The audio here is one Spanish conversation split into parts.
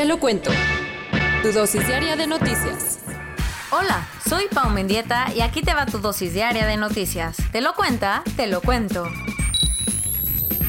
Te lo cuento. Tu dosis diaria de noticias. Hola, soy Pau Mendieta y aquí te va tu dosis diaria de noticias. ¿Te lo cuenta? Te lo cuento.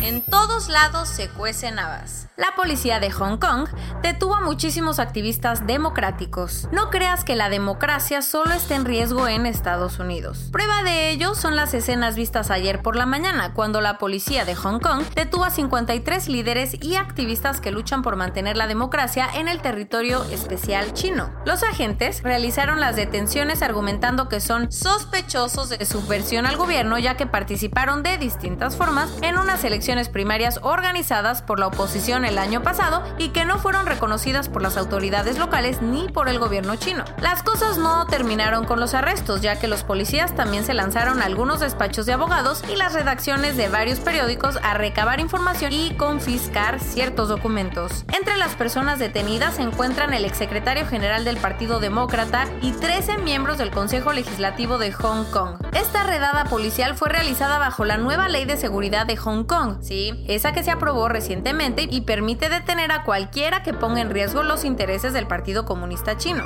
En todos lados se cuecen habas. La policía de Hong Kong detuvo a muchísimos activistas democráticos. No creas que la democracia solo está en riesgo en Estados Unidos. Prueba de ello son las escenas vistas ayer por la mañana, cuando la policía de Hong Kong detuvo a 53 líderes y activistas que luchan por mantener la democracia en el territorio especial chino. Los agentes realizaron las detenciones argumentando que son sospechosos de subversión al gobierno ya que participaron de distintas formas en unas elecciones primarias organizadas por la oposición el año pasado y que no fueron reconocidas por las autoridades locales ni por el gobierno chino. Las cosas no terminaron con los arrestos, ya que los policías también se lanzaron a algunos despachos de abogados y las redacciones de varios periódicos a recabar información y confiscar ciertos documentos. Entre las personas detenidas se encuentran el exsecretario general del Partido Demócrata y 13 miembros del Consejo Legislativo de Hong Kong. Esta redada policial fue realizada bajo la nueva ley de seguridad de Hong Kong, sí, esa que se aprobó recientemente y permite detener a cualquiera que ponga en riesgo los intereses del Partido Comunista Chino.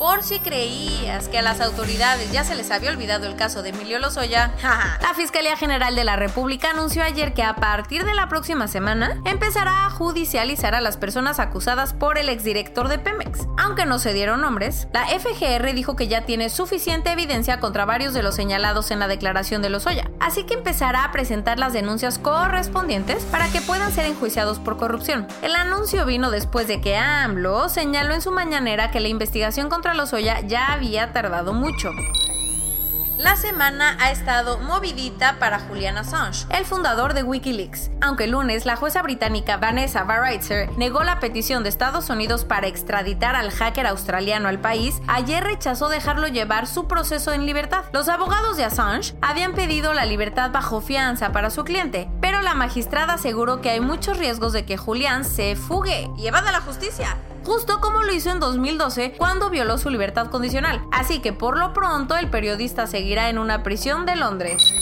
Por si creías que a las autoridades ya se les había olvidado el caso de Emilio Lozoya, la Fiscalía General de la República anunció ayer que a partir de la próxima semana empezará a judicializar a las personas acusadas por el exdirector de Pemex. Aunque no se dieron nombres, la FGR dijo que ya tiene suficiente evidencia contra varios de los señalados en la declaración de Lozoya, así que empezará a presentar las denuncias correspondientes para que puedan ser enjuiciados por corrupción. El anuncio vino después de que AMLO señaló en su mañanera que la investigación contra Lozoya ya había tardado mucho. La semana ha estado movidita para Julian Assange, el fundador de Wikileaks. Aunque el lunes la jueza británica Vanessa Baritzer negó la petición de Estados Unidos para extraditar al hacker australiano al país, ayer rechazó dejarlo llevar su proceso en libertad. Los abogados de Assange habían pedido la libertad bajo fianza para su cliente, pero la magistrada aseguró que hay muchos riesgos de que Julian se fugue y evada a la justicia justo como lo hizo en 2012 cuando violó su libertad condicional. Así que por lo pronto el periodista seguirá en una prisión de Londres.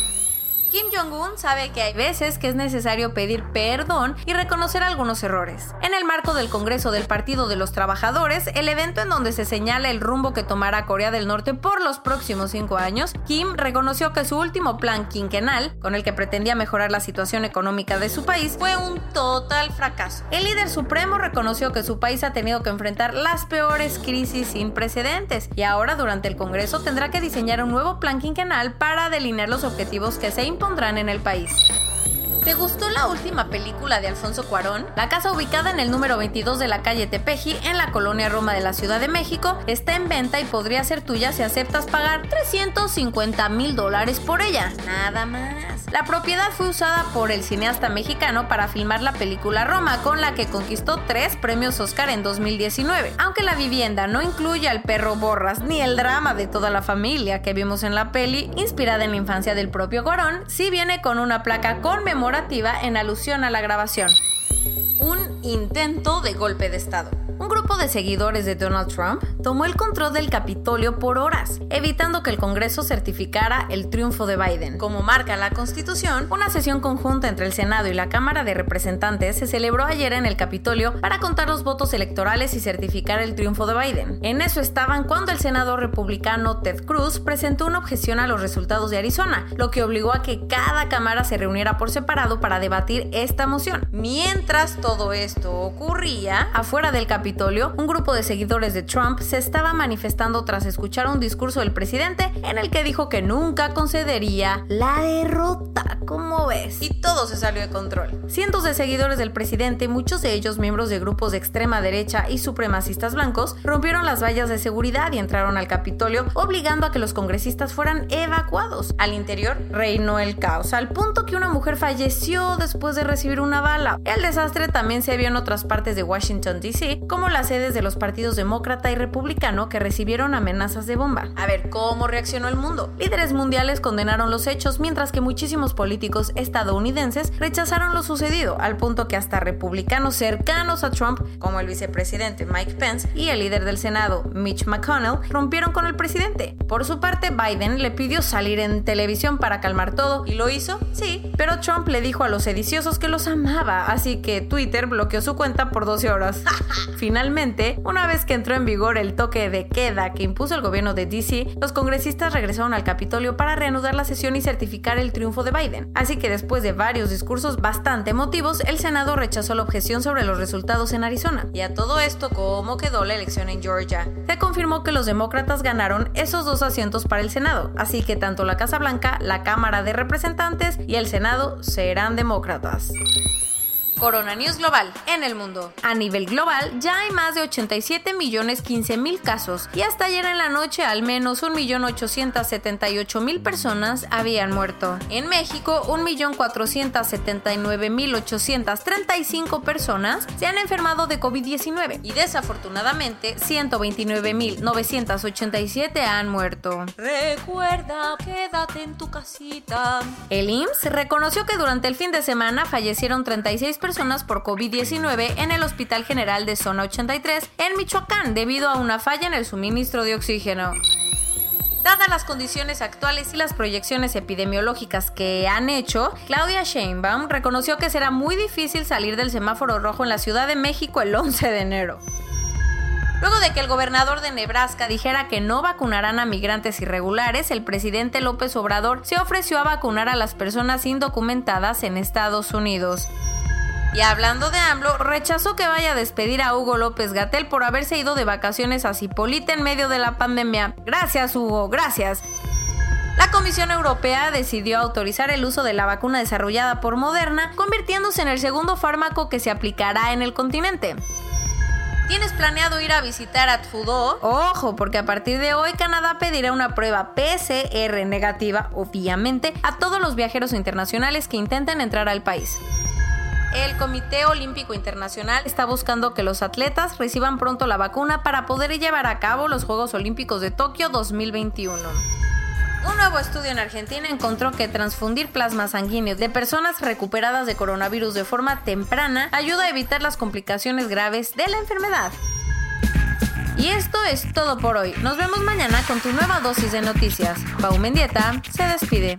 Kim Jong-un sabe que hay veces que es necesario pedir perdón y reconocer algunos errores. En el marco del Congreso del Partido de los Trabajadores, el evento en donde se señala el rumbo que tomará Corea del Norte por los próximos cinco años, Kim reconoció que su último plan quinquenal, con el que pretendía mejorar la situación económica de su país, fue un total fracaso. El líder supremo reconoció que su país ha tenido que enfrentar las peores crisis sin precedentes y ahora durante el Congreso tendrá que diseñar un nuevo plan quinquenal para delinear los objetivos que se pondrán en el país. ¿Te gustó la última película de Alfonso Cuarón? La casa ubicada en el número 22 de la calle Tepeji, en la colonia Roma de la Ciudad de México, está en venta y podría ser tuya si aceptas pagar 350 mil dólares por ella. Nada más. La propiedad fue usada por el cineasta mexicano para filmar la película Roma, con la que conquistó tres premios Oscar en 2019. Aunque la vivienda no incluye al perro Borras ni el drama de toda la familia que vimos en la peli, inspirada en la infancia del propio Cuarón, sí viene con una placa conmemorativa en alusión a la grabación. Intento de golpe de Estado. Un grupo de seguidores de Donald Trump tomó el control del Capitolio por horas, evitando que el Congreso certificara el triunfo de Biden. Como marca la Constitución, una sesión conjunta entre el Senado y la Cámara de Representantes se celebró ayer en el Capitolio para contar los votos electorales y certificar el triunfo de Biden. En eso estaban cuando el senador republicano Ted Cruz presentó una objeción a los resultados de Arizona, lo que obligó a que cada cámara se reuniera por separado para debatir esta moción. Mientras todo esto esto ocurría, afuera del Capitolio, un grupo de seguidores de Trump se estaba manifestando tras escuchar un discurso del presidente en el que dijo que nunca concedería la derrota, como ves? Y todo se salió de control. Cientos de seguidores del presidente, muchos de ellos miembros de grupos de extrema derecha y supremacistas blancos, rompieron las vallas de seguridad y entraron al Capitolio, obligando a que los congresistas fueran evacuados. Al interior reinó el caos, al punto que una mujer falleció después de recibir una bala. El desastre también se vio en otras partes de Washington, D.C., como las sedes de los partidos demócrata y republicano que recibieron amenazas de bomba. A ver, ¿cómo reaccionó el mundo? Líderes mundiales condenaron los hechos, mientras que muchísimos políticos estadounidenses rechazaron lo sucedido, al punto que hasta republicanos cercanos a Trump, como el vicepresidente Mike Pence y el líder del Senado, Mitch McConnell, rompieron con el presidente. Por su parte, Biden le pidió salir en televisión para calmar todo, y lo hizo, sí, pero Trump le dijo a los sediciosos que los amaba, así que Twitter bloqueó su cuenta por 12 horas. Finalmente, una vez que entró en vigor el toque de queda que impuso el gobierno de DC, los congresistas regresaron al Capitolio para reanudar la sesión y certificar el triunfo de Biden. Así que después de varios discursos bastante emotivos, el Senado rechazó la objeción sobre los resultados en Arizona. Y a todo esto, ¿cómo quedó la elección en Georgia? Se confirmó que los demócratas ganaron esos dos asientos para el Senado, así que tanto la Casa Blanca, la Cámara de Representantes y el Senado serán demócratas. Corona News Global en el mundo. A nivel global ya hay más de 87 millones 15 mil casos y hasta ayer en la noche al menos 1.878.000 personas habían muerto. En México 1.479.835 personas se han enfermado de COVID-19 y desafortunadamente 129.987 han muerto. Recuerda, quédate en tu casita. El IMSS reconoció que durante el fin de semana fallecieron 36 personas personas por COVID-19 en el Hospital General de Zona 83 en Michoacán debido a una falla en el suministro de oxígeno. Dadas las condiciones actuales y las proyecciones epidemiológicas que han hecho, Claudia Sheinbaum reconoció que será muy difícil salir del semáforo rojo en la Ciudad de México el 11 de enero. Luego de que el gobernador de Nebraska dijera que no vacunarán a migrantes irregulares, el presidente López Obrador se ofreció a vacunar a las personas indocumentadas en Estados Unidos. Y hablando de AMLO, rechazó que vaya a despedir a Hugo López Gatel por haberse ido de vacaciones a Cipolita en medio de la pandemia. Gracias, Hugo, gracias. La Comisión Europea decidió autorizar el uso de la vacuna desarrollada por Moderna, convirtiéndose en el segundo fármaco que se aplicará en el continente. ¿Tienes planeado ir a visitar a Trudeau? Ojo, porque a partir de hoy Canadá pedirá una prueba PCR negativa, obviamente, a todos los viajeros internacionales que intenten entrar al país. El Comité Olímpico Internacional está buscando que los atletas reciban pronto la vacuna para poder llevar a cabo los Juegos Olímpicos de Tokio 2021. Un nuevo estudio en Argentina encontró que transfundir plasma sanguíneo de personas recuperadas de coronavirus de forma temprana ayuda a evitar las complicaciones graves de la enfermedad. Y esto es todo por hoy. Nos vemos mañana con tu nueva dosis de noticias. Pau Mendieta se despide.